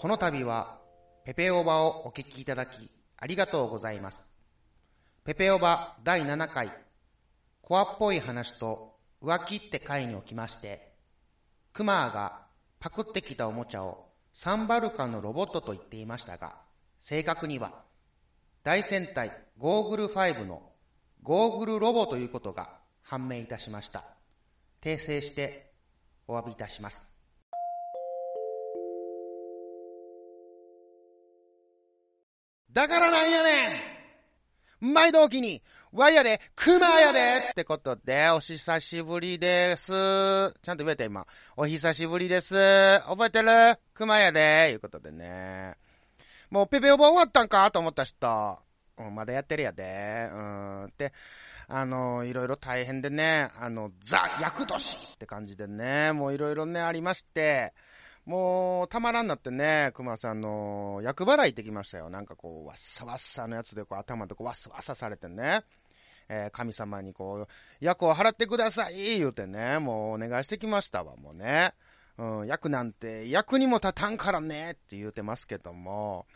この度は、ペペオバをお聞きいただき、ありがとうございます。ペペオバ第7回、コアっぽい話と浮気って回におきまして、クマーがパクってきたおもちゃをサンバルカのロボットと言っていましたが、正確には、大戦隊ゴーグル5のゴーグルロボということが判明いたしました。訂正してお詫びいたします。だからなんやねん毎度おきに、ワイやで、クマやでってことで、お久しぶりです。ちゃんと言えた今。お久しぶりです。覚えてる？クマやで、いうことでね。もうペペオバ終わったんか？と思った人。まだやってるやで。うん。って、あの、いろいろ大変でね、あの、ザ・役年って感じでね、もういろいろね、ありまして、もう、たまらんなってね、熊さんの、役払い行ってきましたよ。なんかこう、わっさわっさのやつで、こう、頭でこう、わっさわっさされてね。えー神様にこう、役を払ってください言うてね、もうお願いしてきましたわ、もうね。うん、役なんて、役にも立たんからねって言うてますけども、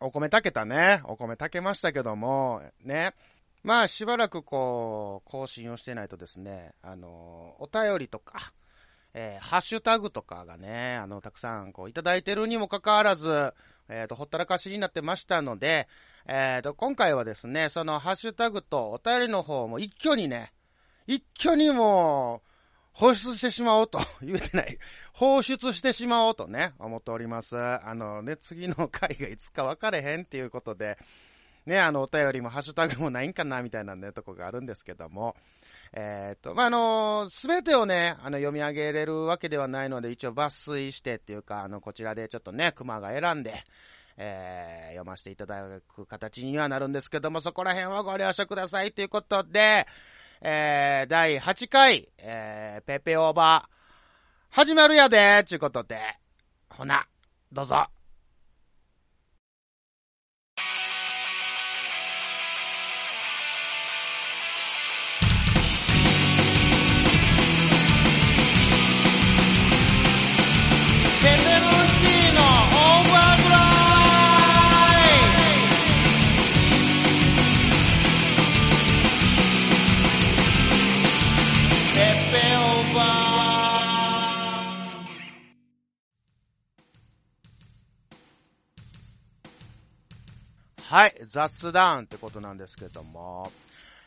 お米炊けたね。お米炊けましたけども、ね。まあ、しばらくこう、更新をしてないとですね、あの、お便りとか、えーハッシュタグとかがね、あの、たくさんこういただいてるにもかかわらず、えっ、と、ほったらかしになってましたので、えっ、と、今回はですね、そのハッシュタグとお便りの方も一挙にね、一挙にもう、放出してしまおうと、言うてない。放出してしまおうとね、思っております。あのね、次の回がいつか分かれへんっていうことで、ね、あの、お便りもハッシュタグもないんかな、みたいなね、とこがあるんですけども、えっ、と、まあ、あのすべてをね、あの、読み上げれるわけではないので、一応抜粋してっていうか、あの、こちらでちょっとね、熊が選んで、えー読ませていただく形にはなるんですけども、そこら辺はご了承くださいということで、えー、第8回、えー、ペペオーバー、始まるやでちゅうことで、ほな、どうぞ。はい、雑談ってことなんですけども、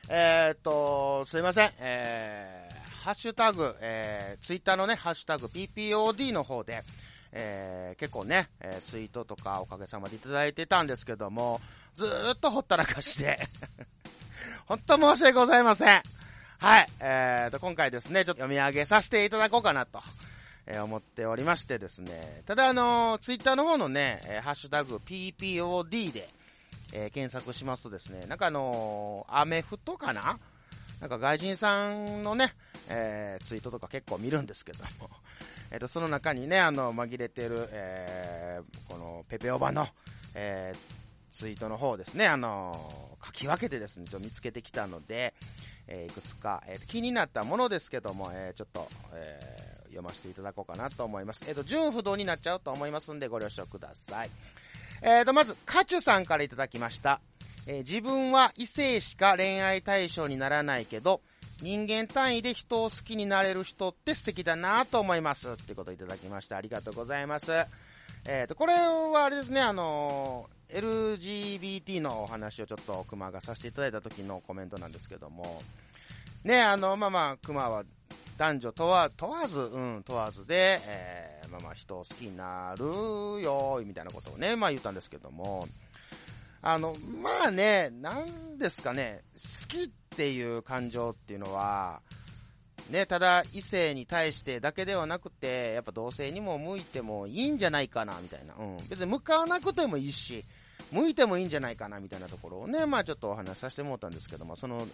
えーっと、すいません、えー、ハッシュタグ、えー、ツイッターのね、ハッシュタグ PPOD の方で、えー、結構ね、えーツイートとかおかげさまでいただいてたんですけども、ずーっとほったらかして、本当申し訳ございません。はい、えーと、今回ですね、ちょっと読み上げさせていただこうかなと。えー思っておりましてですね。ただあのツイッターの方のね、えーハッシュタグ PPOD で、えー検索しますとですね、なんかあのーアメフトかな？なんか外人さんのね、えーツイートとか結構見るんですけども、えっ、と、その中にね、あの、紛れてる、えーこのペペオバの、えーツイートの方ですね、あの書き分けてですね、ちょっと見つけてきたので、えーいくつか、えー気になったものですけども、えーちょっと、えー読ませていただこうかなと思います。えっ、と、純不動になっちゃうと思いますんで、ご了承ください。えーと、まず、カチュさんからいただきました。えー自分は異性しか恋愛対象にならないけど、人間単位で人を好きになれる人って素敵だなと思います。ってこといただきました。ありがとうございます。えっ、と、これはあれですね、あのー LGBT のお話をちょっと熊がさせていただいた時のコメントなんですけども、ね、あの、まあまあ、熊は男女問わ問わず、うん、問わずで、えーまあまあ、人を好きになるよ、みたいなことをね、まあ言ったんですけども、あの、まあね、なんですかね、好きっていう感情っていうのは、ね、ただ異性に対してだけではなくて、やっぱ同性にも向いてもいいんじゃないかな、みたいな。うん。別に向かわなくてもいいし、向いてもいいんじゃないかな、みたいなところをね、まあちょっとお話しさせてもらったんですけども、その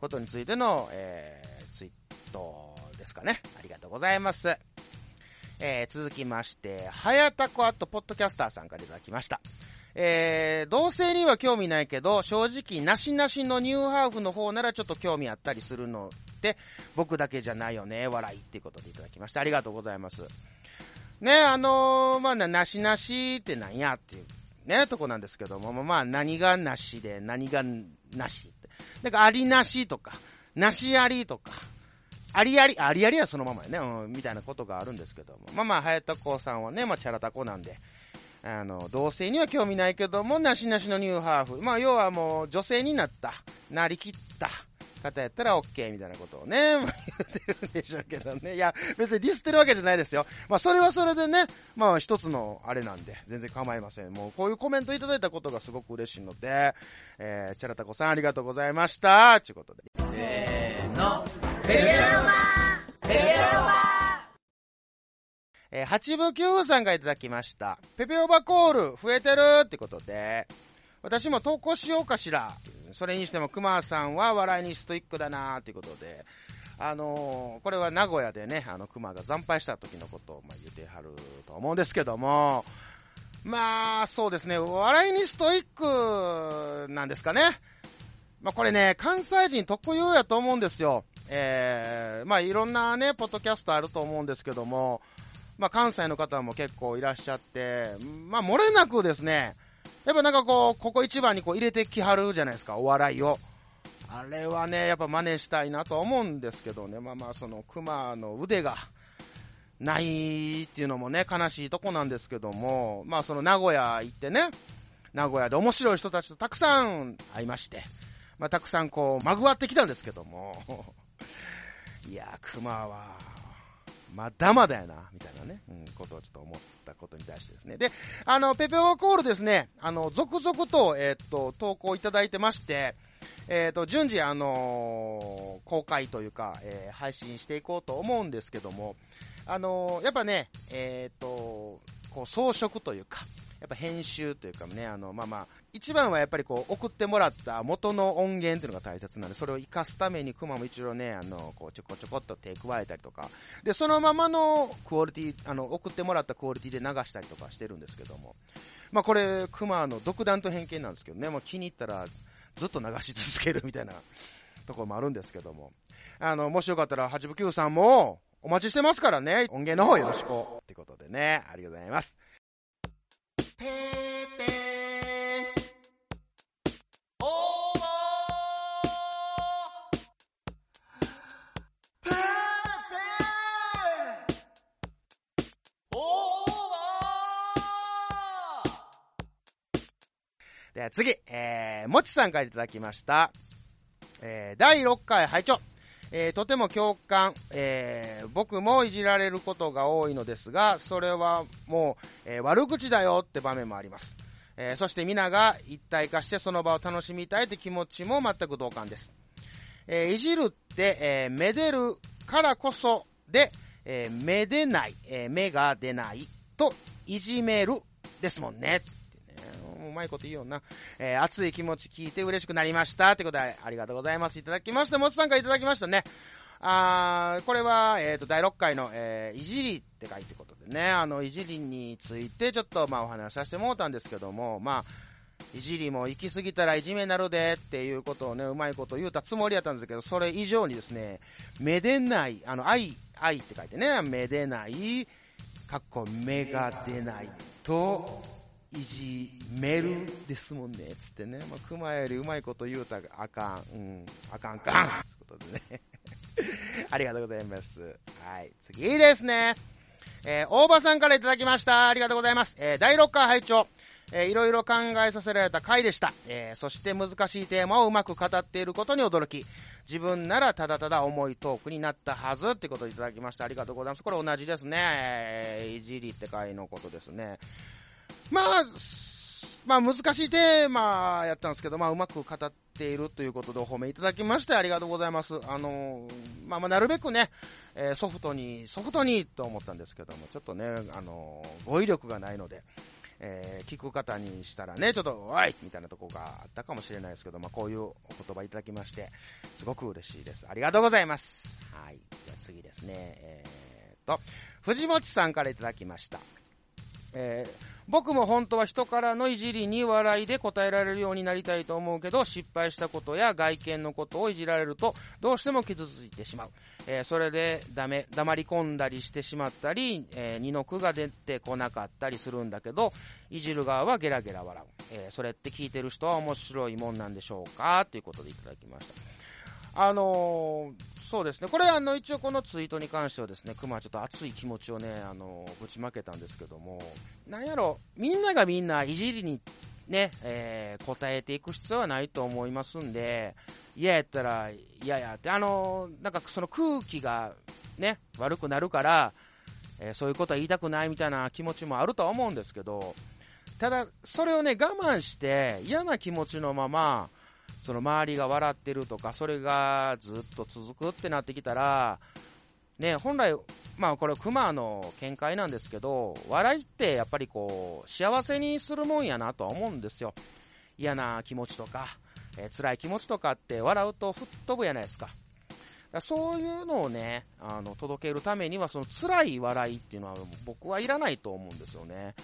ことについての、えー、ツイートですかね。ありがとうございます。えー、続きまして、はやたこあとポッドキャスターさんからいただきました。えー、同性には興味ないけど、正直、なしなしのニューハーフの方ならちょっと興味あったりするのって、僕だけじゃないよね、笑いっていうことでいただきました。ありがとうございます。ね、あのー、まあ、なしなしってなんやっていう、ね、とこなんですけども、まあ、何がなしで、何がなしって。なんか、ありなしとか、なしありとか、ありあり、ありありはそのままやね、うん、みたいなことがあるんですけども。まあまあ、はやたこさんはね、まあ、チャラタコなんで、あの、同性には興味ないけども、なしなしのニューハーフ。まあ、要はもう、女性になった、なりきった方やったら OK みたいなことをね、まあ、言ってるんでしょうけどね。いや、別にディスってるわけじゃないですよ。まあ、それはそれでね、まあ、一つのあれなんで、全然構いません。もう、こういうコメントいただいたことがすごく嬉しいので、えー、チャラタコさんありがとうございました。ということで。せーの、ペペロマペペロマえー、八部九さんがいただきました。ペペオバコール増えてるってことで、私も投稿しようかしら。それにしても熊さんは笑いにストイックだなっていうことで、あのー、これは名古屋でね、あの熊が惨敗した時のことを、まあ、言ってはると思うんですけども、まあ、そうですね、笑いにストイックなんですかね。まあこれね、関西人特有やと思うんですよ。えー、まあいろんなね、ポッドキャストあると思うんですけども、まあ、関西の方も結構いらっしゃって、まあ、漏れなくですね、やっぱなんかこう、ここ一番にこう入れてきはるじゃないですか、お笑いを。あれはね、やっぱ真似したいなと思うんですけどね、まあまあ、その、熊の腕が、ないっていうのもね、悲しいとこなんですけども、まあその名古屋行ってね、名古屋で面白い人たちとたくさん会いまして、まあたくさんこう、まぐわってきたんですけども、いや、熊は、まだまだやな、みたいなね、うん、ことをちょっと思ったことに対してですね。で、あの、ペペオコールですね、あの、続々と、えー、っと、投稿いただいてまして、えっ、と、順次、あのー、公開というか、えー、配信していこうと思うんですけども、あのやっぱね、えっ、と、こう、装飾というか、やっぱ編集というかね、あの、まあまあ、一番はやっぱりこう、送ってもらった元の音源っていうのが大切なんで、それを活かすために、熊も一応ね、あの、こう、ちょこちょこっと手加えたりとか、で、そのままのクオリティ、あの、送ってもらったクオリティで流したりとかしてるんですけども、まあこれ、熊の独断と偏見なんですけどね、もう気に入ったらずっと流し続けるみたいな ところもあるんですけども、あの、もしよかったら、八部九さんも、お待ちしてますからね、音源の方よろしく。ってことでね、ありがとうございます。ペーペーオーバーペーペーオーバーでは次、えー、もちさんからいただきました。えー、第6回拝聴えー、とても共感、えー、僕もいじられることが多いのですが、それはもう、えー、悪口だよって場面もあります。えそして皆が一体化してその場を楽しみたいって気持ちも全く同感です。えいじるって、えめでるからこそで、えめでない、え目が出ないといじめるですもんね。うまいこと言うよな。えー、熱い気持ち聞いて嬉しくなりました。ってことで、ありがとうございます。いただきました。もつさんからいただきましたね。あー、これは、えっ、ー、と、第6回の、えー、いじりって書いてことでね、あの、いじりについてちょっと、まあ、お話しさせてもらったんですけども、まあ、いじりも行き過ぎたらいじめなるでっていうことをね、うまいこと言うたつもりやったんですけど、それ以上にですね、めでない、あの、愛、愛って書いてね、めでない、かっこ目が出ないと、いじめるですもんね、つってね。まあ、熊よりうまいこと言うたらあかん。うん、あかんかん。ということでね。ありがとうございます。はい、次ですね。えー、大場さんからいただきました。ありがとうございます。えー、第6回拝聴えー、いろいろ考えさせられた回でした。えー、そして難しいテーマをうまく語っていることに驚き、自分ならただただ重いトークになったはずってことでいただきました。ありがとうございます。これ同じですね。えー、いじりって回のことですね。まあ、まあ難しいテーマやったんですけど、まあうまく語っているということでお褒めいただきましてありがとうございます。あのまあまあなるべくね、えー、ソフトに、ソフトにと思ったんですけども、ちょっとね、あの語彙力がないので、えー、聞く方にしたらね、ちょっと、おいみたいなとこがあったかもしれないですけど、まあこういうお言葉いただきまして、すごく嬉しいです。ありがとうございます。はい。じゃあ次ですね、えー、と、藤本さんからいただきました。えー僕も本当は人からのいじりに笑いで答えられるようになりたいと思うけど、失敗したことや外見のことをいじられると、どうしても傷ついてしまう。えー、それでダメ、黙り込んだりしてしまったり、えー、二の句が出てこなかったりするんだけど、いじる側はゲラゲラ笑う。えー、それって聞いてる人は面白いもんなんでしょうか？ということでいただきました。あのそうですね。これ、あの、一応このツイートに関してはですね、熊はちょっと熱い気持ちをね、あの、ぶちまけたんですけども、なんやろ、みんながみんないじりにね、えー、答えていく必要はないと思いますんで、嫌やったら嫌やって、あの、なんかその空気がね、悪くなるから、えー、そういうことは言いたくないみたいな気持ちもあるとは思うんですけど、ただ、それをね、我慢して嫌な気持ちのまま、その周りが笑ってるとか、それがずっと続くってなってきたら、ね、本来、まあこれ熊の見解なんですけど、笑いってやっぱりこう、幸せにするもんやなとは思うんですよ。嫌な気持ちとか、えー、辛い気持ちとかって笑うと吹っ飛ぶやないですか。だそういうのをね、あの、届けるためには、その辛い笑いっていうのは僕はいらないと思うんですよね。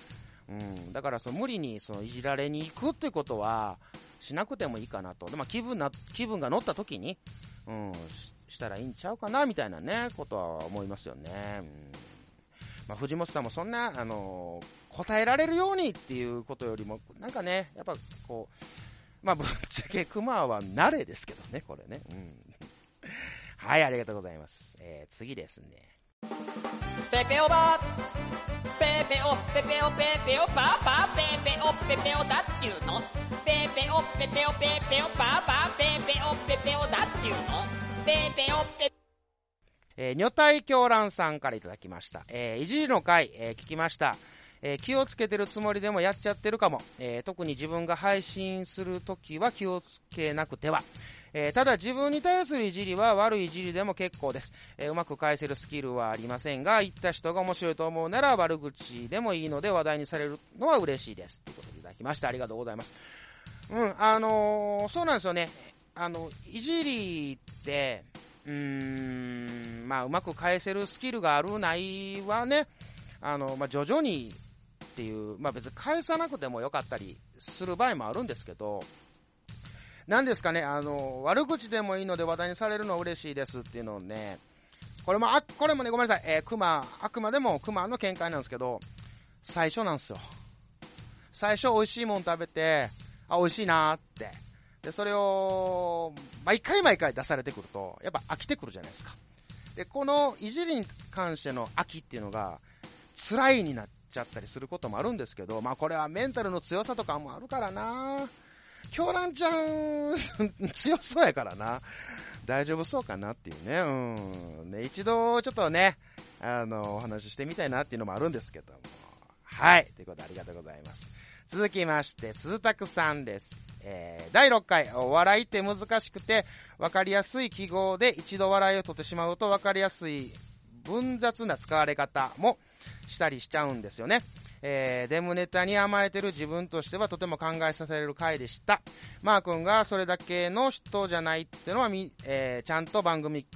うん。だからその無理にそのいじられに行くってことは、しなくてもいいかなと。で、まあ、気分な、気分が乗った時に、うん、したらいいんちゃうかな、みたいなね、ことは思いますよね。うん。まあ、藤本さんもそんな、あのー、答えられるようにっていうことよりも、なんかね、やっぱこう、まあ、ぶっちゃけ熊は慣れですけどね、これね。うん。はい、ありがとうございます。えー、次ですね。ペペオバペペオペペオペペオパーパーペペオペペオだっちゅうのペペオペペオペペオパーパーペペオペペオだっちゅうのペペオペえー、女体狂乱さんからいただきました。えー、いじりの回、えー、聞きました。えー、気をつけてるつもりでもやっちゃってるかも。えー、特に自分が配信するときは気をつけなくては。えー、ただ自分に対するいじりは悪いいじりでも結構です。えー、うまく返せるスキルはありませんが、言った人が面白いと思うなら悪口でもいいので話題にされるのは嬉しいです。ということでいただきました。ありがとうございます。うん、あのー、そうなんですよね。あの、いじりって、うーん、まあ、うまく返せるスキルがあるないはね、あの、まあ、徐々にっていう、まあ、別に返さなくてもよかったりする場合もあるんですけど、何ですかね、あの、悪口でもいいので話題にされるのは嬉しいですっていうのをね、これも、あ、これもね、ごめんなさい、えー、熊、あくまでも熊の見解なんですけど、最初なんですよ。最初美味しいもん食べて、あ、美味しいなーって。で、それを、毎回毎回出されてくると、やっぱ飽きてくるじゃないですか。で、このいじりに関しての飽きっていうのが、辛いになっちゃったりすることもあるんですけど、まあこれはメンタルの強さとかもあるからな京蘭ちゃん強そうやからな。大丈夫そうかなっていうね。うん。ね、一度ちょっとね、あの、お話ししてみたいなっていうのもあるんですけども。はい。ということでありがとうございます。続きまして、鈴拓さんです。えー、第6回、お笑いって難しくて、わかりやすい記号で一度笑いを取ってしまうとわかりやすい分雑な使われ方もしたりしちゃうんですよね。えー、デムネタに甘えてる自分としてはとても考えさせられる回でした。マー君がそれだけの人じゃないってのはみ、えー、ちゃんと番組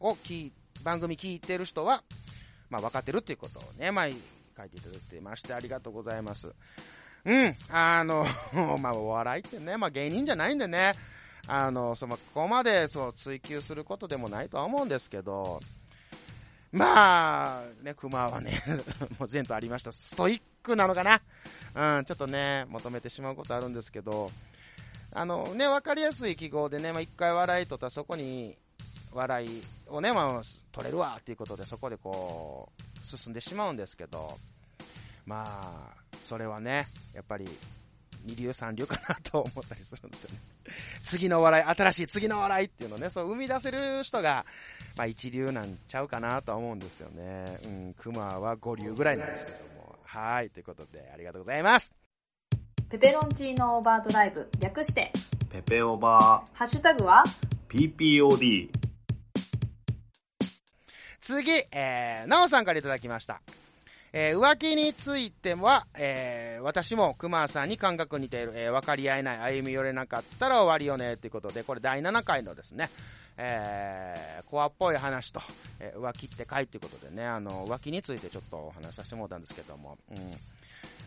を聞番組聞いてる人は、まあ分かってるっていうことをね、まあ、書いていただいてまして、ありがとうございます。うん、あの、まあ、お笑いってね、まあ芸人じゃないんでね、あの、その、ここまで、そう、追求することでもないとは思うんですけど、まあ、ね、熊はね、もう前途ありました。ストイックなのかな？うん、ちょっとね、求めてしまうことあるんですけど、あのね、わかりやすい記号でね、まあ、一回笑いとったらそこに笑いをね、まあ、取れるわっていうことで、そこでこう、進んでしまうんですけど、まあ、それはね、やっぱり、二流三流かなと思ったりするんですよね。次の笑い、新しい次の笑いっていうのをね、そう生み出せる人が、まあ一流なんちゃうかなとは思うんですよね。うん、熊は五流ぐらいなんですけども。はい、ということでありがとうございます。ペペロンチーノオーバードライブ、略して、ペペオバー。ハッシュタグは PPOD。次、えー、なおさんからいただきました。えー、浮気については、えー、私も熊さんに感覚似ている、えー、分かり合えない、歩み寄れなかったら終わりよね、ということで、これ第7回のですね、えー、コアっぽい話と、えー、浮気って回ということでね、あの、浮気についてちょっとお話しさせてもらったんですけども、うん。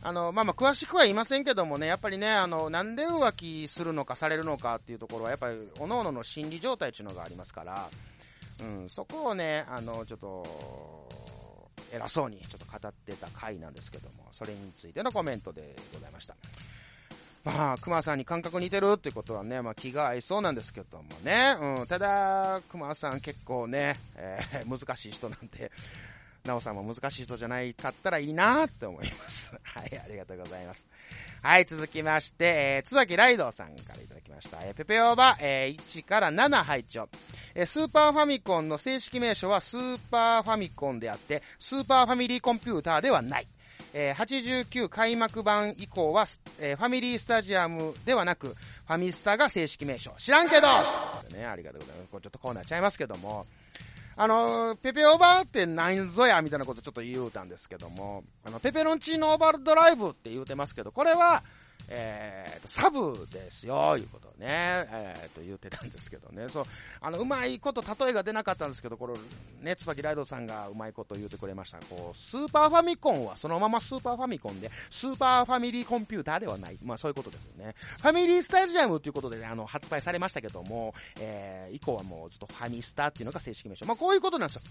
あの、まあま、詳しくは言いませんけどもね、やっぱりね、あの、なんで浮気するのかされるのかっていうところは、やっぱり、各々の心理状態っていうのがありますから、うん、そこをね、あの、ちょっと、偉そうにちょっと語ってた回なんですけども、それについてのコメントでございました。まあ、熊さんに感覚似てるってことはね、まあ気が合いそうなんですけどもね。うん、ただ、熊さん結構ね、えー難しい人なんで、なおさんも難しい人じゃないかったらいいなって思います。はい、ありがとうございます。はい、続きまして、えー、つばきライドさんからいただきました。えーペペオーバ、えー1から7配置を。えースーパーファミコンの正式名称はスーパーファミコンであって、スーパーファミリーコンピューターではない。えー89開幕版以降は、えーファミリースタジアムではなく、ファミスタが正式名称。知らんけどね、ありがとうございます。これちょっとコーナーちゃいますけども、あの、ペペオーバーって何ぞやみたいなことちょっと言うたんですけども、あの、ペペロンチーノオーバードライブって言うてますけど、これは、えーと、サブですよ、いうことね、えーと、言うてたんですけどね。そう、あの、うまいこと例えが出なかったんですけど、これ、ね、椿ライドさんがうまいこと言うてくれました。こう、スーパーファミコンはそのままスーパーファミコンで、スーパーファミリーコンピューターではない。まあそういうことですよね。ファミリースタジアムということでね、あの、発売されましたけども、えー、以降はもうずっとファミスターっていうのが正式名称。まあこういうことなんですよ。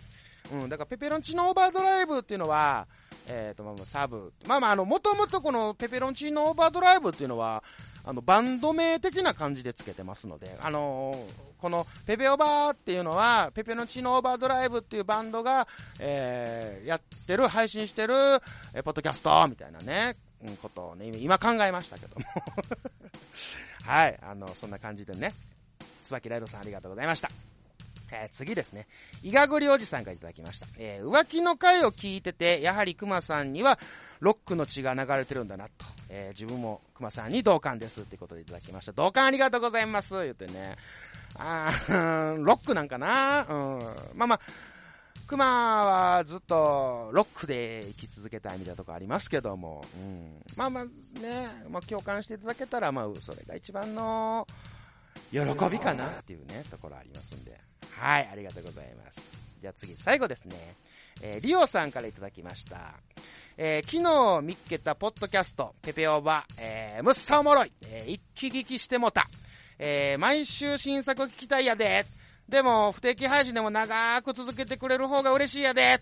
うん、だからペペロンチーノオーバードライブっていうのは、えっ、と、まサブ。まあまあ、あの、もともとこのペペロンチーノオーバードライブっていうのは、あの、バンド名的な感じでつけてますので、あのーこのペペオーバーっていうのは、ペペロンチーノオーバードライブっていうバンドが、えー、やってる、配信してる、えーポッドキャストみたいなね、うん、ことをね、今考えましたけども。はい、あの、そんな感じでね、椿ライドさんありがとうございました。えー次ですね。いがぐりおじさんがいただきました。えー浮気の回を聞いてて、やはり熊さんにはロックの血が流れてるんだなと。えー自分も熊さんに同感ですってことでいただきました。同感ありがとうございます言ってね。あー ロックなんかな？うん。まあまあ、熊はずっとロックで生き続けたいみたいなとこありますけども、うん。まあまあね、まあ共感していただけたら、まあそれが一番の喜びかなっていうね、ところありますんで。はい、ありがとうございます。じゃあ次、最後ですね。えーリオさんからいただきました。えー昨日見っけたポッドキャスト、ペペオーバ、えー、むっさおもろい、えー一気聞きしてもた。えー毎週新作聞きたいやで。でも、不定期配信でも長く続けてくれる方が嬉しいやで。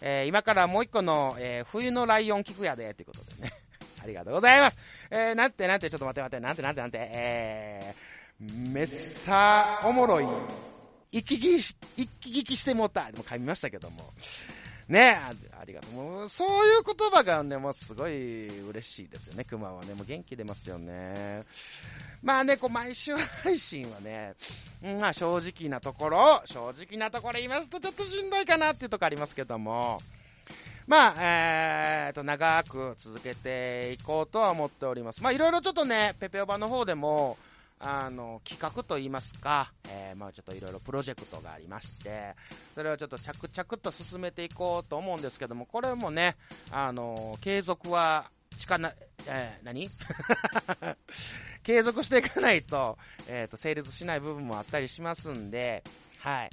えー今からもう一個の、えー冬のライオン聞くやで、ってことでね。ありがとうございます。えーなんてなんて、ちょっと待って待って、なんてなんてなんて、えー、めっさおもろい。一気聞きし、一気聞きしてもうた。でも噛みましたけども。ねあありがとう。もう、そういう言葉がね、もうすごい嬉しいですよね、熊はね。もう元気出ますよね。まあね、こう、毎週配信はね、まあ正直なところ、正直なところ言いますとちょっとしんどいかなっていうとこありますけども、まあ、えーと、長く続けていこうとは思っております。まあいろいろちょっとね、ペペオバの方でも、あの、企画といいますか、えーまあちょっといろいろプロジェクトがありまして、それをちょっと着々と進めていこうと思うんですけども、これもね、あの、継続は、力な、えー何？継続していかないと、えっ、と、成立しない部分もあったりしますんで、はい。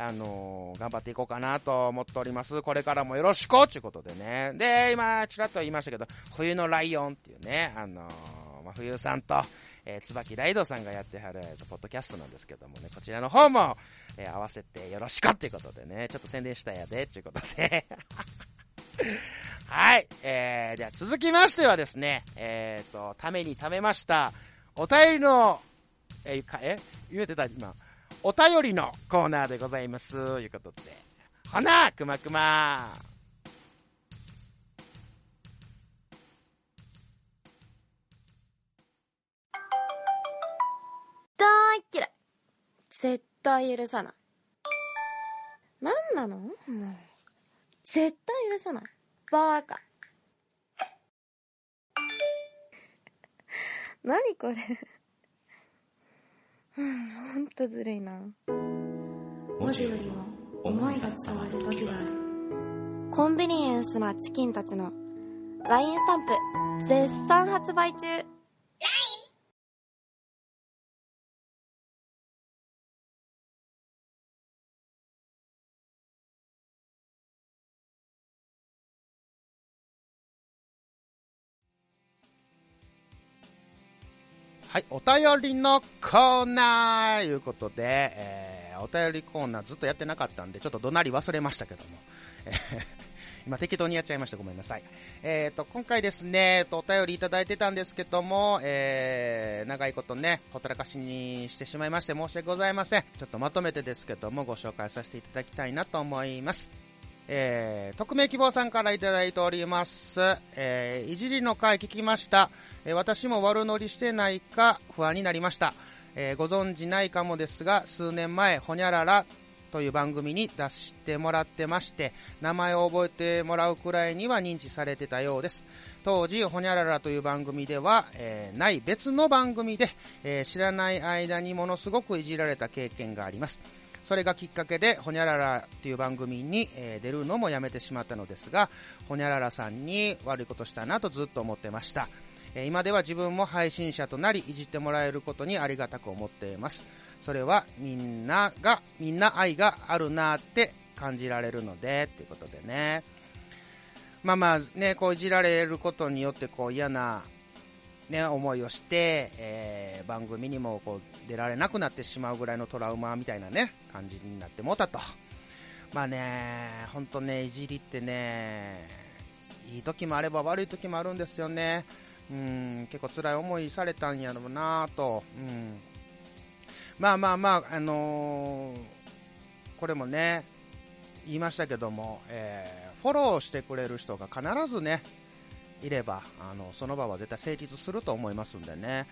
あのー頑張っていこうかなと思っております。これからもよろしくということでね。で、今、ちらっと言いましたけど、冬のライオンっていうね、あのーまあ、冬さんと、えー、椿ライドさんがやってはる、えーと、ポッドキャストなんですけどもね、こちらの方も、えー合わせてよろしくっていうことでね、ちょっと宣伝したやで、ということで。はい。えー、では続きましてはですね、えーと、ためにためました、お便りの、えか、え？言えてた今。お便りのコーナーでございます。ということで。ほな、くまくま。絶対許さない。何なの？もう絶対許さない。バーカ。何これ？うんほんとずるいな。文字よりも思いが伝わる時がある。コンビニエンスなチキンたちの LINE スタンプ絶賛発売中。はい、お便りのコーナーということで、えー、お便りコーナーずっとやってなかったんで、ちょっと怒鳴り忘れましたけども。え 今適当にやっちゃいました。ごめんなさい。えっ、ー、と、今回ですね、えっと、お便りいただいてたんですけども、えー、長いことね、ほったらかしにしてしまいまして申し訳ございません。ちょっとまとめてですけども、ご紹介させていただきたいなと思います。えー、匿名希望さんからいただいております。えー、いじりの回聞きました。えー、私も悪乗りしてないか不安になりました。えー、ご存知ないかもですが、数年前、ほにゃららという番組に出してもらってまして、名前を覚えてもらうくらいには認知されてたようです。当時、ほにゃららという番組では、えー、ない別の番組で、えー、知らない間にものすごくいじられた経験があります。それがきっかけで、ほにゃららという番組に、え、出るのもやめてしまったのですが、ほにゃららさんに悪いことしたなとずっと思ってました。え今では自分も配信者となり、いじってもらえることにありがたく思っています。それはみんなが、みんな愛があるなって感じられるので、っていうことでね。まあまあね、こういじられることによってこう嫌な、ね、思いをして、えー、番組にもこう出られなくなってしまうぐらいのトラウマみたいなね、感じになってもうたと。まあね、ほんとね、いじりってね、いい時もあれば悪い時もあるんですよね。うん、結構辛い思いされたんやろうなと。うん。まあまあまあ、あのー、これもね、言いましたけども、えー、フォローしてくれる人が必ずね、いれば、あの、その場は絶対成立すると思いますんでね、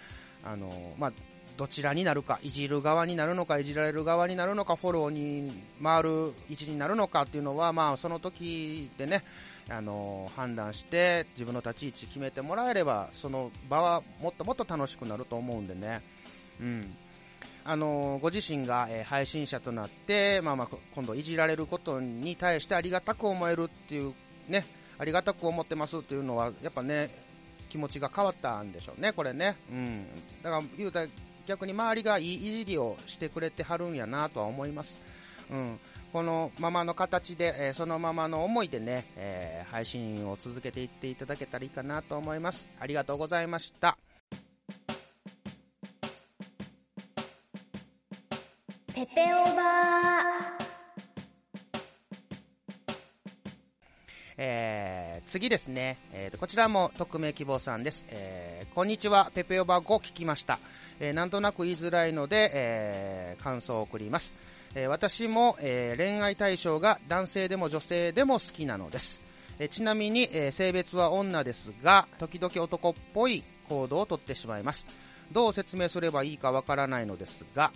あの、まあ、どちらになるか、いじる側になるのか、いじられる側になるのか、フォローに回る位置になるのかっていうのは、まあ、その時でね、あの判断して自分の立ち位置決めてもらえれば、その場はもっともっと楽しくなると思うんでね。うん。あのご自身が、えー、配信者となって、まあまあ、今度いじられることに対してありがたく思えるっていうね、ありがたく思ってますっていうのは、やっぱね、気持ちが変わったんでしょうね、これね。うん。だから言うたら逆に周りがいいいじりをしてくれてはるんやなとは思います。うん。このままの形で、えー、そのままの思いでね、えー、配信を続けていっていただけたらいいかなと思います。ありがとうございました。ペペオバーえー、次ですね、えー、こちらも匿名希望さんです、えー、こんにちは。ペペオバ5聞きました、えー、なんとなく言いづらいので、えー、感想を送ります、えー、私も、えー、恋愛対象が男性でも女性でも好きなのです、えー、ちなみに、え、性別は女ですが時々男っぽい行動をとってしまいます。どう説明すればいいかわからないのですが、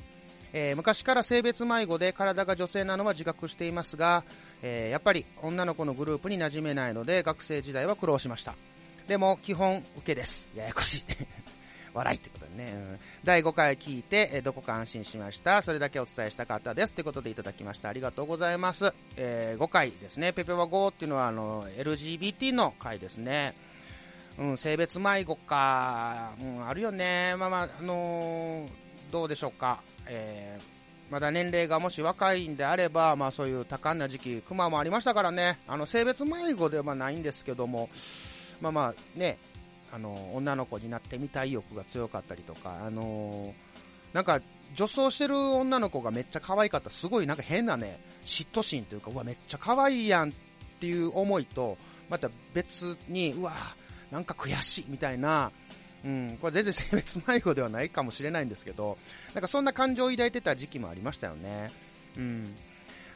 えー、昔から性別迷子で体が女性なのは自覚していますが、えー、やっぱり女の子のグループに馴染めないので学生時代は苦労しました。でも基本受けです。ややこしい。笑いってことでね、うん、第5回聞いて、え、どこか安心しました。それだけお伝えしたかったです。ということでいただきました。ありがとうございます。えー、5回ですね。ペペは5っていうのは、あの、LGBT の回ですね。うん、性別迷子か、うん、あるよね。まあまあ、あのーどうでしょうか、えー、まだ年齢がもし若いんであれば、まあそういう多感な時期、クマもありましたからね、あの性別迷子ではないんですけども、まあまあね、あの、女の子になってみたい欲が強かったりとか、あのー、なんか、女装してる女の子がめっちゃ可愛かった、すごいなんか変なね、嫉妬心というか、うわ、めっちゃ可愛いやんっていう思いと、また別に、うわ、なんか悔しいみたいな、うん、これ全然性別迷子ではないかもしれないんですけど、なんかそんな感情を抱いてた時期もありましたよね。うん。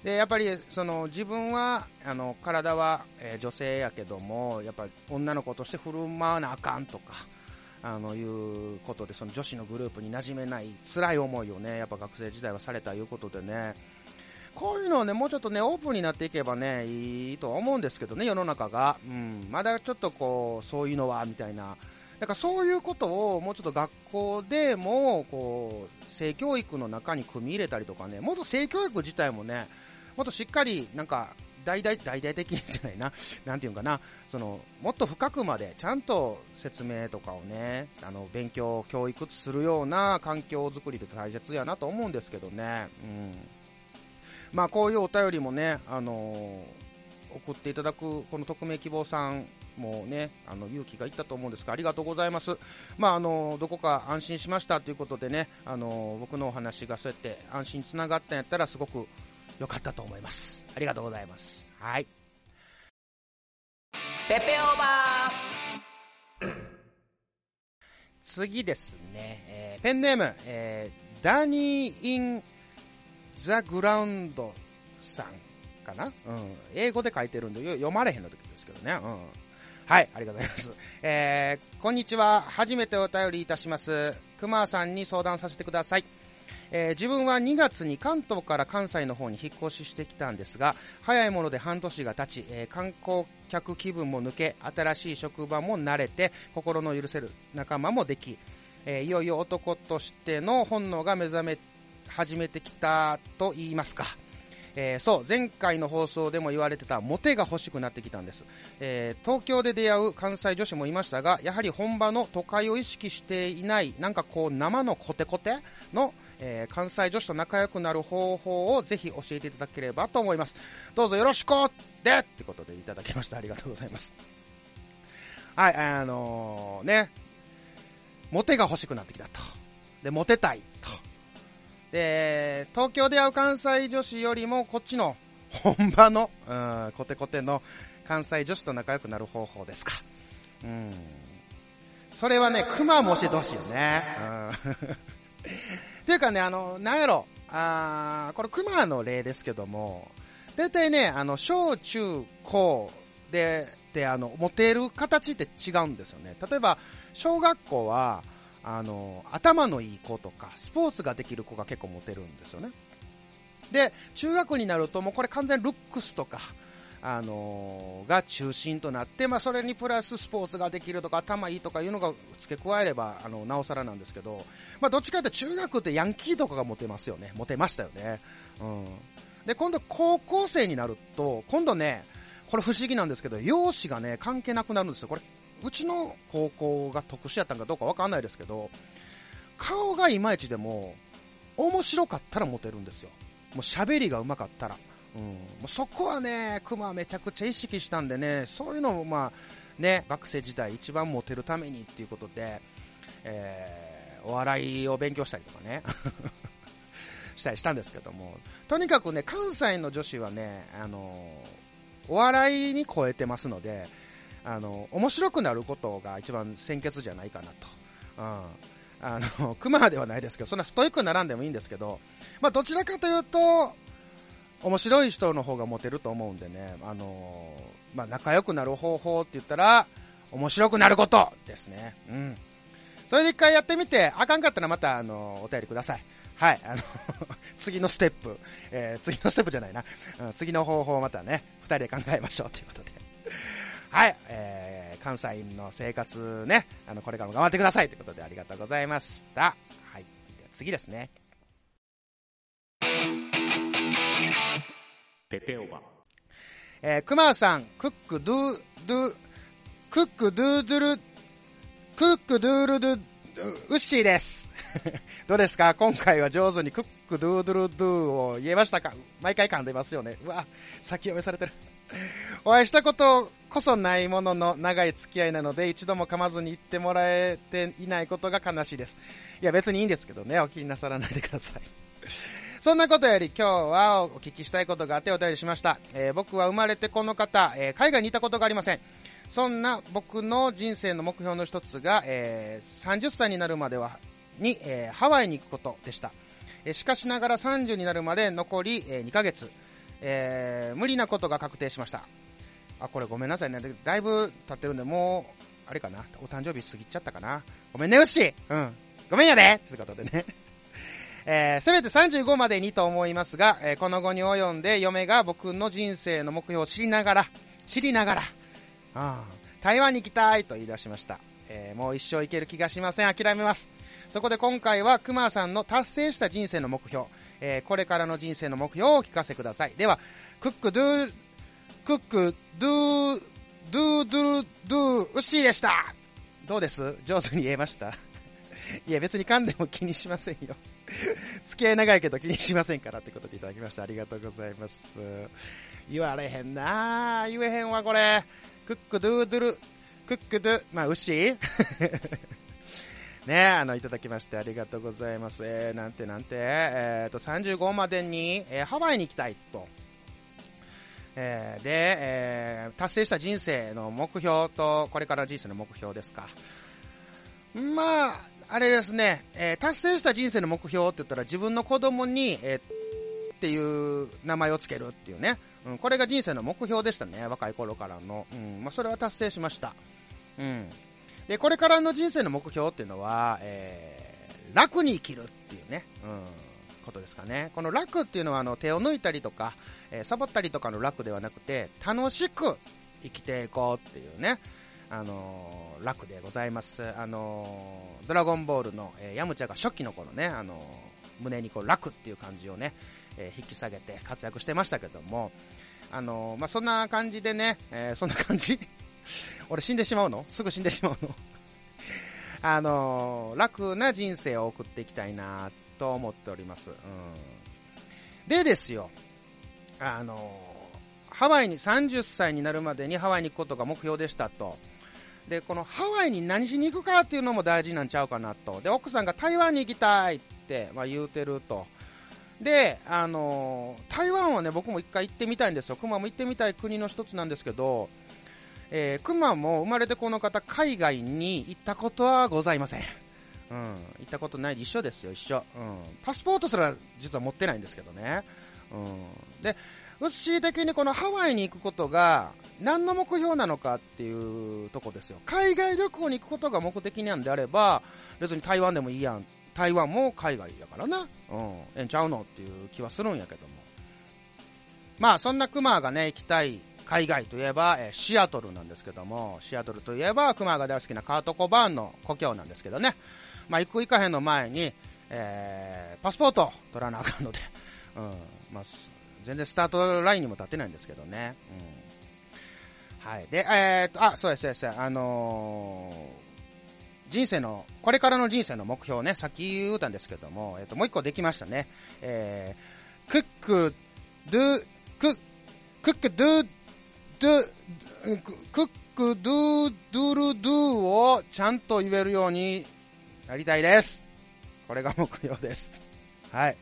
で、やっぱり、その、自分は、あの、体は、えー、女性やけども、やっぱり女の子として振る舞わなあかんとか、あの、いうことで、その女子のグループに馴染めない辛い思いをね、やっぱ学生時代はされたいうことでね、こういうのをね、もうちょっとね、オープンになっていけばね、いいと思うんですけどね、世の中が。うん、まだちょっとこう、そういうのは、みたいな、だからそういうことをもうちょっと学校でも、こう、性教育の中に組み入れたりとかね、もっと性教育自体もね、もっとしっかり、なんか、大々、大々的じゃないな、なんていうかな、その、もっと深くまで、ちゃんと説明とかをね、あの、勉強、教育するような環境づくりって大切やなと思うんですけどね、うん。まあ、こういうお便りもね、あのー送っていただくこの匿名希望さんもね、あの勇気がいったと思うんですが、ありがとうございます。まあ、あのどこか安心しましたということでね、あの僕のお話がそうやって安心につながったんやったら、すごく良かったと思います。ありがとうございます。はい。ペペオーバー次ですね、えー、ペンネーム、えー、ダニー・イン・ザ・グラウンドさんかな、うん、英語で書いてるんで読まれへんの時ですけどね、うん、はい、ありがとうございます。えー、こんにちは。初めてお便りいたします。熊さんに相談させてください。えー、自分は2月に関東から関西の方に引っ越ししてきたんですが、早いもので半年が経ち、えー、観光客気分も抜け、新しい職場も慣れて、心の許せる仲間もでき、えー、いよいよ男としての本能が目覚め始めてきたと言いますか。えー、そう、前回の放送でも言われてたモテが欲しくなってきたんです、えー、東京で出会う関西女子もいましたが、やはり本場の都会を意識していない、なんかこう生のコテコテの、えー、関西女子と仲良くなる方法をぜひ教えていただければと思います。どうぞよろしくでってことでいただきました。ありがとうございます。はい、あのー、ね、モテが欲しくなってきたと。で、モテたいと。で、東京で会う関西女子よりも、こっちの本場の、うん、コテコテの関西女子と仲良くなる方法ですか。うん。それはね、熊も教えてほしいよね。うん。ていうかね、あの、なんやろ、あこれ熊の例ですけども、大体ね、あの、小中高で、で、あの、モテる形って違うんですよね。例えば、小学校は、あの、頭のいい子とか、スポーツができる子が結構モテるんですよね。で、中学になるともうこれ完全ルックスとか、あのー、が中心となって、まあ、それにプラススポーツができるとか頭いいとかいうのが付け加えればあのなおさらなんですけど、まあ、どっちかというと中学ってヤンキーとかがモテますよね。モテましたよね、うん、で今度高校生になると今度ねこれ不思議なんですけど容姿がね関係なくなるんですよ。これうちの高校が特殊やったんかどうかわかんないですけど、顔がいまいちでも、面白かったらモテるんですよ。もう喋りが上手かったら。うん、もうそこはね、熊めちゃくちゃ意識したんでね、そういうのもまあ、ね、学生時代一番モテるためにっていうことで、えー、お笑いを勉強したりとかね、したりしたんですけども、とにかくね、関西の女子はね、あのー、お笑いに超えてますので、あの、面白くなることが一番先決じゃないかなと。うん。あの、熊ではないですけど、そんなストイックにならんでもいいんですけど、まあ、どちらかというと、面白い人の方がモテると思うんでね、あのまあ、仲良くなる方法って言ったら、面白くなることですね。うん。それで一回やってみて、あかんかったらまた、あの、お便りください。はい、あの 次のステップ、えー、次のステップじゃないな、うん、次の方法をまたね、二人で考えましょうということで。はい、えー、関西の生活ね、あの、これからも頑張ってくださいということでありがとうございました。はい。次ですね。ペペオバ。えー、くまさん、クックドゥ、ドゥ、クックドゥドゥル、クックドゥルドゥ、ウッシーです。どうですか？今回は上手にクックドゥドゥルドゥを言えましたか？毎回噛んでますよね。うわ、先読めされてる。お会いしたことこそないものの長い付き合いなので一度も噛まずに言ってもらえていないことが悲しいです。いや別にいいんですけどね、お気になさらないでください。そんなことより今日はお聞きしたいことがあってお便りしました。えー、僕は生まれてこの方、えー、海外にいたことがありません。そんな僕の人生の目標の一つが、えー、30歳になるまでは、に、えハワイに行くことでした。えしかしながら30になるまで残り、え2ヶ月。えー、無理なことが確定しました。あ、これごめんなさいね。だいぶ経ってるんで、もう、あれかな。お誕生日過ぎちゃったかな。ごめんね、うっしーうん。ごめんやでということでね。えー、せめて35までにと思いますが、えー、この後に及んで嫁が僕の人生の目標を知りながら、知りながら、あ台湾に行きたいと言い出しました。えー、もう一生行ける気がしません。諦めます。そこで今回は熊さんの達成した人生の目標、えー、これからの人生の目標をお聞かせください。では、クックドゥ、クックドゥ、ドゥドゥドゥ、ウシーでしたどうです上手に言えましたいや、別に噛んでも気にしませんよ。付き合い長いけど気にしませんからってことでいただきました。ありがとうございます。言われへんな言えへんわ、これ。クックドゥードゥル、クックドゥ、まあ、牛ねあの、いただきましてありがとうございます。えー、なんてなんて、えーと、35までに、えー、ハワイに行きたいと。えー、で、えー、達成した人生の目標と、これから人生の目標ですか。まあ、あれですね、えー、達成した人生の目標って言ったら自分の子供に、えー、っていう名前をつけるっていうね、うん、これが人生の目標でしたね、若い頃からの。うん、まあ、それは達成しました。うん。で、これからの人生の目標っていうのは、えー、楽に生きるっていうね、うん、ことですかね。この楽っていうのは、あの、手を抜いたりとか、えー、サボったりとかの楽ではなくて、楽しく生きていこうっていうね、あのー、楽でございます。あのー、ドラゴンボールの、えー、ヤムチャが初期の頃ね、あの胸にこう楽っていう感じをね、え引き下げて活躍してましたけども、あのまあ、そんな感じでね、えそんな感じ 俺死んでしまうの？すぐ死んでしまうの？あの楽な人生を送っていきたいなと思っております。うん、でですよ、あのハワイに30歳になるまでにハワイに行くことが目標でしたと。で、このハワイに何しに行くかっていうのも大事なんちゃうかなと。で、奥さんが台湾に行きたいって、まあ、言うてると。で、あの台湾はね、僕も一回行ってみたいんですよ。熊も行ってみたい国の一つなんですけど、えー、熊も生まれてこの方、海外に行ったことはございません。うん、行ったことない一緒ですよ、一緒。うん、パスポートすら実は持ってないんですけどね。うん、で、うっしー的にこのハワイに行くことが何の目標なのかっていうとこですよ。海外旅行に行くことが目的なんであれば、別に台湾でもいいやん。台湾も海外やからな。うん、ええんちゃうのっていう気はするんやけども。まあ、そんなクマがね、行きたい海外といえば、えー、シアトルなんですけども、シアトルといえば、クマが大好きなカート・コバーンの故郷なんですけどね、まあ、行く行かへんの前に、えー、パスポート取らなあかんので、うん、まあ、全然スタートラインにも立ってないんですけどね、うん。はい。で、えー、っと、あ、そうです、そうです、あのー、人生の、これからの人生の目標ね、さっき言うたんですけども、えー、っと、もう一個できましたね。えー、クック、ドゥ、ク、クック、ドゥ、ドゥ、クック、ドゥ、ドゥル、ドゥをちゃんと言えるようになりたいです。これが目標です。はい。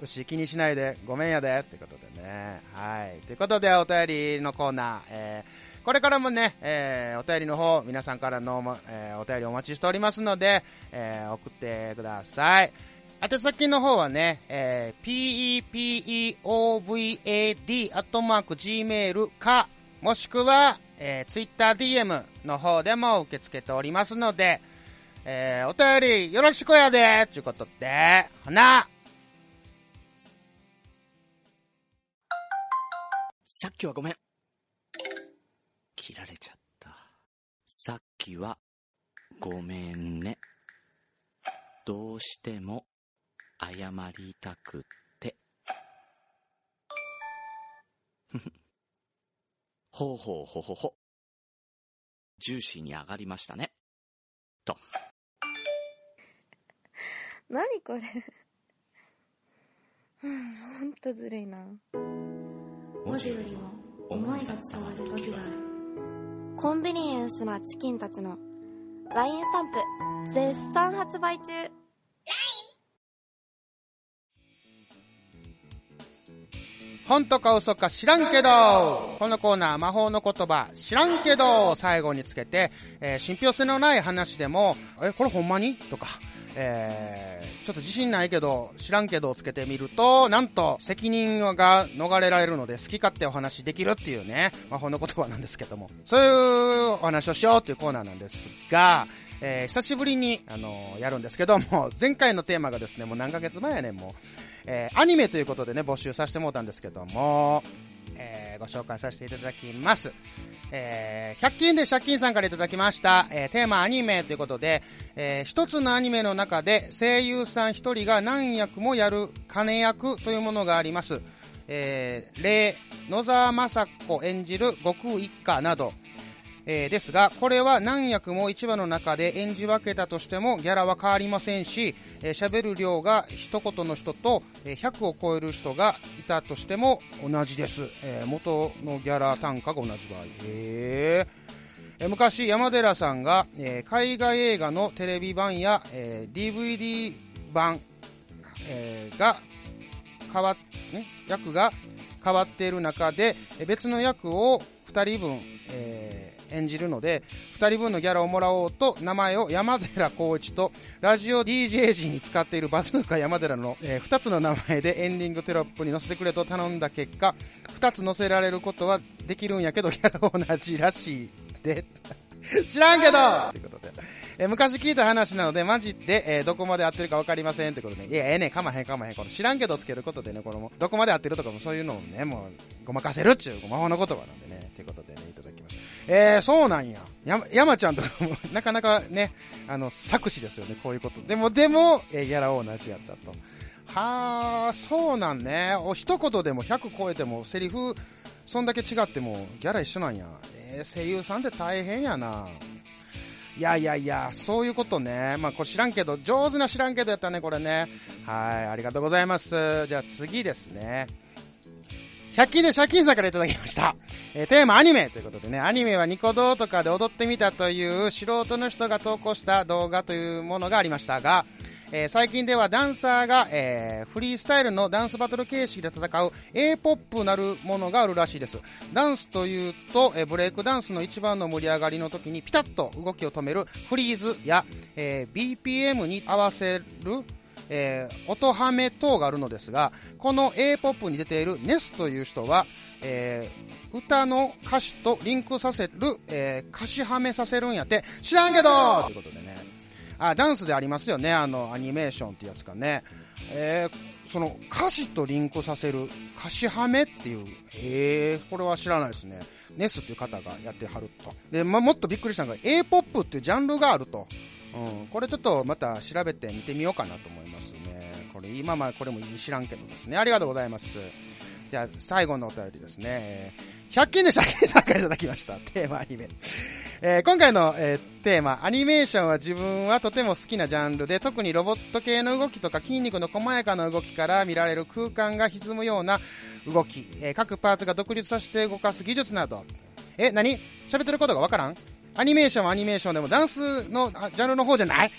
牛気にしないで、ごめんやで、ってことでね。はい。ということで、お便りのコーナー、えー、これからもね、えー、お便りの方、皆さんからの、えー、お便りお待ちしておりますので、えー、送ってください。宛先の方はね、えー、pepeovad.gmail か、もしくは、えー、TwitterDM の方でも受け付けておりますので、えー、お便りよろしくやでということで、ほなさっきはごめん。切られちゃった。さっきは、ごめんね。どうしても、謝りたくって。ほうほうほほほ。ジューシーに上がりましたね。と。何これうん、ほんとずるいな。文字よりも思いが伝わる時がある。コンビニエンスなチキンたちの LINE スタンプ絶賛発売中本当か嘘か知らんけど。このコーナー魔法の言葉知らんけど。を最後につけて、えー、信憑性のない話でも、え、これほんまに？とか、えー、ちょっと自信ないけど、知らんけどをつけてみると、なんと責任が逃れられるので好き勝手お話できるっていうね、魔法の言葉なんですけども、そういうお話をしようっていうコーナーなんですが、えー、久しぶりに、あのー、やるんですけども、前回のテーマがですね、もう何ヶ月前やねん、もう。えー、アニメということでね、募集させてもらったんですけども、えー、ご紹介させていただきます。えー、100均で借金さんからいただきました、えー、テーマアニメということで、えー、一つのアニメの中で声優さん一人が何役もやる金役というものがあります。えー、例、野沢雅子演じる悟空一家など、えーですが、これは何役も1話の中で演じ分けたとしてもギャラは変わりませんし、え喋る量が一言の人と、え100を超える人がいたとしても同じです。え元のギャラ単価が同じ場合。へえー昔、山寺さんが、え海外映画のテレビ版や、え DVD 版、えが変わっ、ん役が変わっている中で、別の役を2人分、えー演じるので、2人分のギャラをもらおうと、名前を山寺宏一と、ラジオ DJ 時に使っているバズーカ山寺の、え2つの名前でエンディングテロップに載せてくれと頼んだ結果、2つ載せられることはできるんやけど、ギャラ同じらしいで、知らんけどということで。えー昔聞いた話なので、マジで、えーどこまで合ってるか分かりませんってことで、いや、ええねかまへんかまへん。この知らんけどつけることでね、このもどこまで合ってるとかもそういうのをね、もう、ごまかせるっちゅう、ごまほの言葉なんでね、っていうことでね、いただき。えー、そうなんや。や、山ちゃんとかも、なかなかね、あの、作詞ですよね、こういうこと。でも、でも、えーギャラを同じやったと。はあ、そうなんね。お、一言でも100超えても、セリフ、そんだけ違っても、ギャラ一緒なんや。えー声優さんって大変やな。いやいやいや、そういうことね。まあ、これ知らんけど、上手な知らんけどやったね、これね。はい、ありがとうございます。じゃあ次ですね。100均で借金さんからいただきました。えーテーマアニメということでね、アニメはニコ動とかで踊ってみたという素人の人が投稿した動画というものがありましたが、えー最近ではダンサーが、えーフリースタイルのダンスバトル形式で戦う A-POP なるものがあるらしいです。ダンスというと、えーブレイクダンスの一番の盛り上がりの時にピタッと動きを止めるフリーズや、え BPM に合わせるえー音ハメ等があるのですが、この A-POP に出ているネスという人は、えー歌の歌詞とリンクさせる、えー歌詞はめさせるんやって、知らんけどということでね。あ、ダンスでありますよね、あの、アニメーションってやつかね。えーその歌詞とリンクさせる歌詞はめっていう、へえ、これは知らないですね。ネスっていう方がやってはると。で、ま、もっとびっくりしたのが A-POP っていうジャンルがあると。うん、これちょっとまた調べて見てみようかなと思いますね。これ今まあこれも知らんけどですね。ありがとうございます。じゃあ最後のお便りですね。100均で借金参加いただきました。テーマアニメ。えー今回の、えーテーマ、アニメーションは自分はとても好きなジャンルで、特にロボット系の動きとか筋肉の細やかな動きから見られる空間が歪むような動き、えー各パーツが独立させて動かす技術など。え、何？喋ってることがわからん？アニメーションはアニメーションでもダンスのジャンルの方じゃない？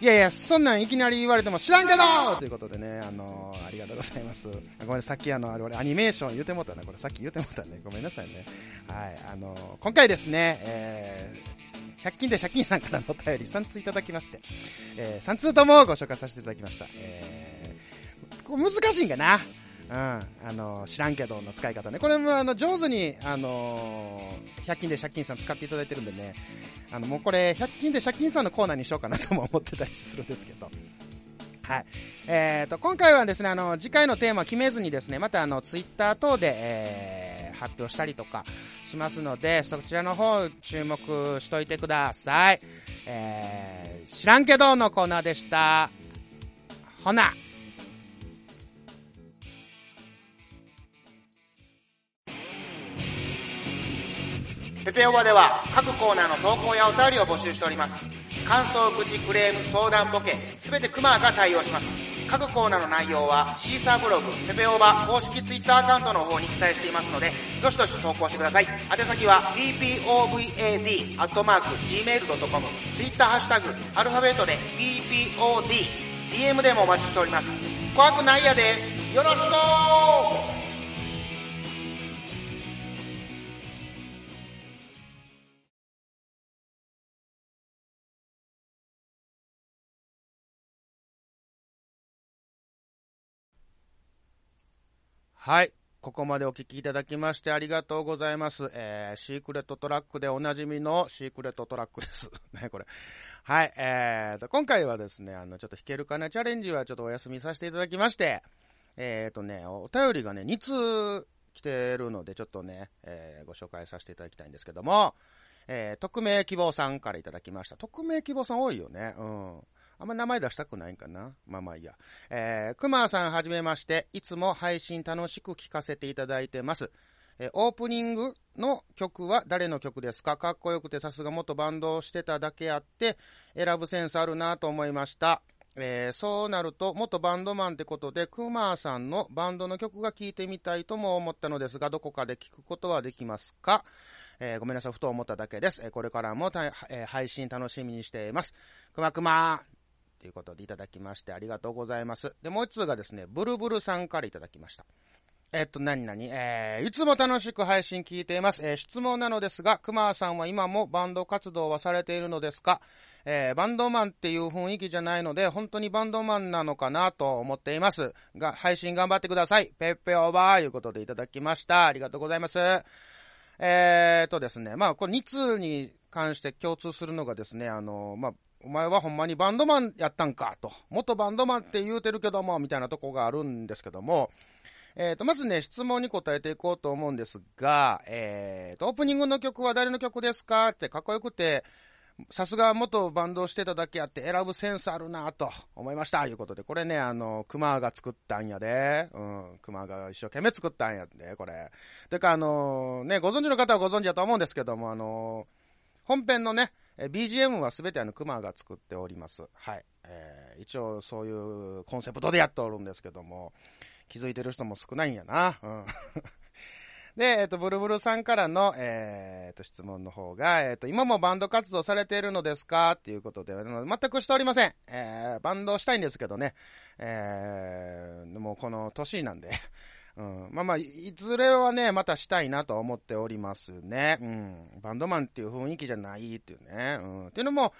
いやいや、そんなんいきなり言われても知らんけどということでね、あのーありがとうございます。ごめん、さっきあの、あれ俺アニメーション言うてもうたな、これさっき言うてもうたね。ごめんなさいね。はい、あのー今回ですね、えー、100均で借金さんからのお便り3通いただきまして、えー、3通ともご紹介させていただきました。えー、これ難しいんかな？うん、あの知らんけどの使い方ね。これもあの上手に、あの100均で借金さん使っていただいてるんでね、あのもうこれ、100均で借金さんのコーナーにしようかなとも思ってたりするんですけど。はい。えーと、今回はですね、あの、次回のテーマ決めずにですね、またあの、ツイッター等で、えー、発表したりとかしますので、そちらの方注目しといてください。えー、知らんけどのコーナーでした。ほな。ペペオバでは各コーナーの投稿やお便りを募集しております。感想、口、クレーム、相談、ボケ、すべてクマが対応します。各コーナーの内容はシーサーブログ、ペペオバ公式ツイッターアカウントの方に記載していますので、どしどし投稿してください。宛先は ppobad、アットマーク、gmail.com、ツイッターハッシュタグ、アルファベットで ppod、DM でもお待ちしております。怖くないやで、よろしくーはい。ここまでお聞きいただきましてありがとうございます。えー、シークレットトラックでおなじみのシークレットトラックです。ね、これ。はい。えーと、今回はですね、あの、ちょっと弾けるかなチャレンジはちょっとお休みさせていただきまして、えーとね、お便りがね、2通来てるので、ちょっとね、えーご紹介させていただきたいんですけども、えー、匿名希望さんからいただきました。匿名希望さん多いよね。うん。あんま名前出したくないんかなまあまあいいや。えー、くまさんはじめまして、いつも配信楽しく聞かせていただいてます。えーオープニングの曲は誰の曲ですか？かっこよくてさすが元バンドをしてただけあって、選ぶセンスあるなと思いました。えーそうなると、元バンドマンってことで、クマーさんのバンドの曲が聴いてみたいとも思ったのですが、どこかで聞くことはできますか？えーごめんなさい、ふと思っただけです。えーこれからも、え配信楽しみにしています。くまくまということでいただきましてありがとうございます。で、もう一通がですね、ブルブルさんからいただきました。えっと、何々？えー、いつも楽しく配信聞いています。えー質問なのですが、クマさんは今もバンド活動はされているのですか？えーバンドマンっていう雰囲気じゃないので、本当にバンドマンなのかなと思っています。が、配信頑張ってください。ペッペオーバーいうことでいただきました。ありがとうございます。えーとですね、まあ、これ2通に関して共通するのがですね、あの、まあ、お前はほんまにバンドマンやったんかと、元バンドマンって言うてるけども、みたいなとこがあるんですけども、えーと、まずね、質問に答えていこうと思うんですが、えーと、オープニングの曲は誰の曲ですかってかっこよくて、さすが元バンドをしてただけあって選ぶセンスあるなと思いました。いうことで、これね、あの、熊が作ったんやで。うん、熊が一生懸命作ったんやで、これ。てか、あのね、ご存知の方はご存知だと思うんですけども、あの本編のね、え BGM はすべてあの、熊が作っております。はい。えー一応そういうコンセプトでやっておるんですけども、気づいてる人も少ないんやな。うん。で、えっ、と、ブルブルさんからの、えー、と、質問の方が、えっ、と、今もバンド活動されているのですか？っていうことで、全くしておりません。えー、バンドしたいんですけどね、えー、もうこの年なんで、うん、まあまあ、いずれはね、またしたいなと思っておりますね。うん。バンドマンっていう雰囲気じゃないっていうね。うん。っていうのも、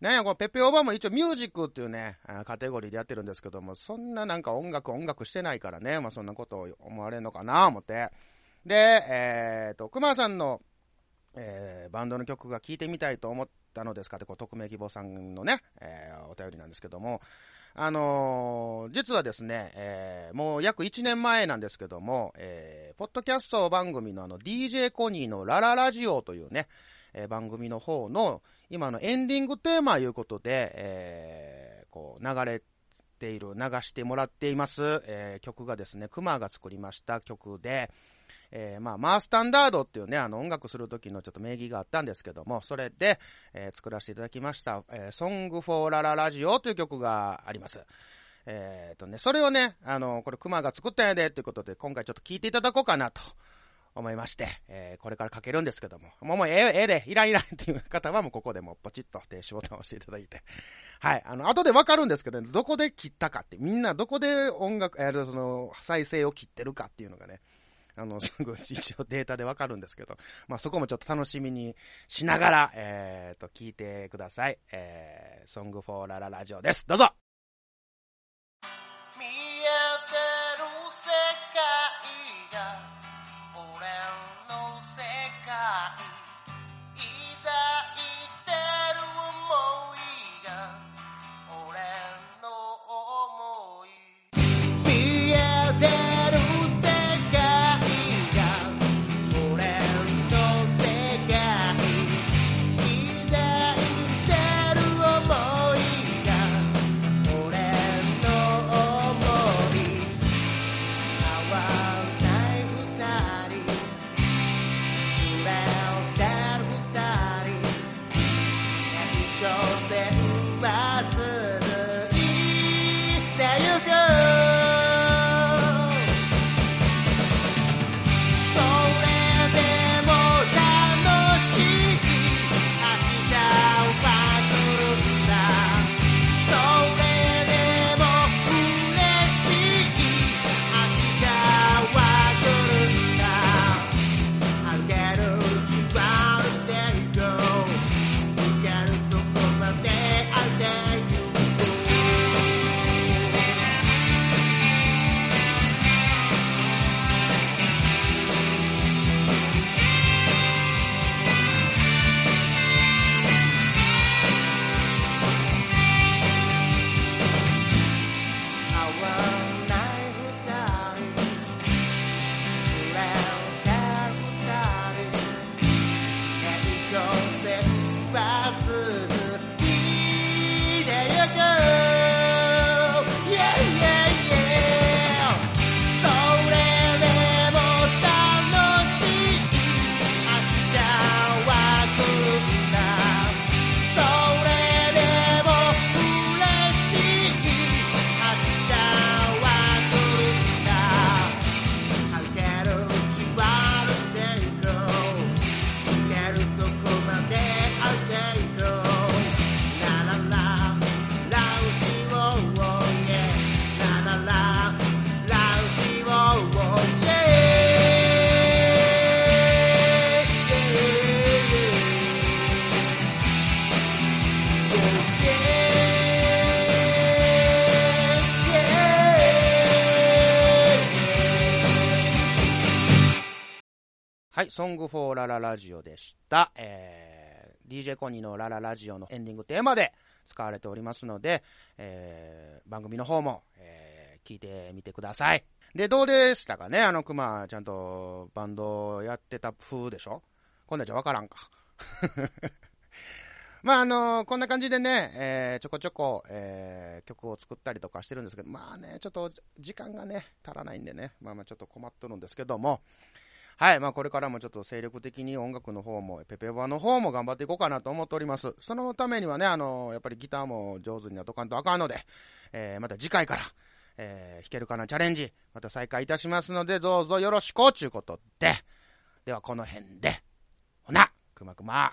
なんや、このペペオーバーも一応ミュージックっていうね、カテゴリーでやってるんですけども、そんななんか音楽音楽してないからね、まあそんなことを思われるのかな思って。で、えーと、熊さんの、えーバンドの曲が聴いてみたいと思ったのですかって、こう、匿名希望さんのね、えーお便りなんですけども、あのー実はですね、えーもう約1年前なんですけども、えーポッドキャスト番組のあの、DJ コニーのラララジオというね、えー番組の方の、今のエンディングテーマいうことで、えーこう、流れている、流してもらっています、えー曲がですね、クマが作りました曲で、えーまあ、マースタンダードっていうね、あの音楽する時のちょっと名義があったんですけども、それで、えー作らせていただきました、えー、Song for La La Radio という曲があります。えーとね、それをね、あの、これ熊が作ったんやでということで、今回ちょっと聞いていただこうかなと思いまして、えーこれからかけるんですけども、もうもうええええで、いらんいらんっていう方はもうここでもうポチッと停止ボタンを押していただいて、はい、あの、後でわかるんですけど、ねどこで切ったかって、みんなどこで音楽、えーその、再生を切ってるかっていうのがね、あの、すぐ一応データでわかるんですけど、まあそこもちょっと楽しみにしながら、えーと、聞いてください。えー、Song for La La Radio です。どうぞソングフォーラララジオでした。えー、DJ コニーのラララジオのエンディングテーマで使われておりますので、えー、番組の方も、えー、聞いてみてください。で、どうでしたかね？あの、クマ、ちゃんとバンドやってた風でしょ？こんなんじゃわからんか。まああのこんな感じでね、えーちょこちょこ、えー曲を作ったりとかしてるんですけど、まあね、ちょっと時間がね、足らないんでね、まあまあちょっと困っとるんですけども、はい、まあこれからもちょっと精力的に音楽の方も、ペペバの方も頑張っていこうかなと思っております。そのためにはね、あのやっぱりギターも上手になっとかんとあかんので、えーまた次回から、えー弾けるかなチャレンジ、また再開いたしますので、どうぞよろしくちゅうことで、ではこの辺で、ほな、くまくま。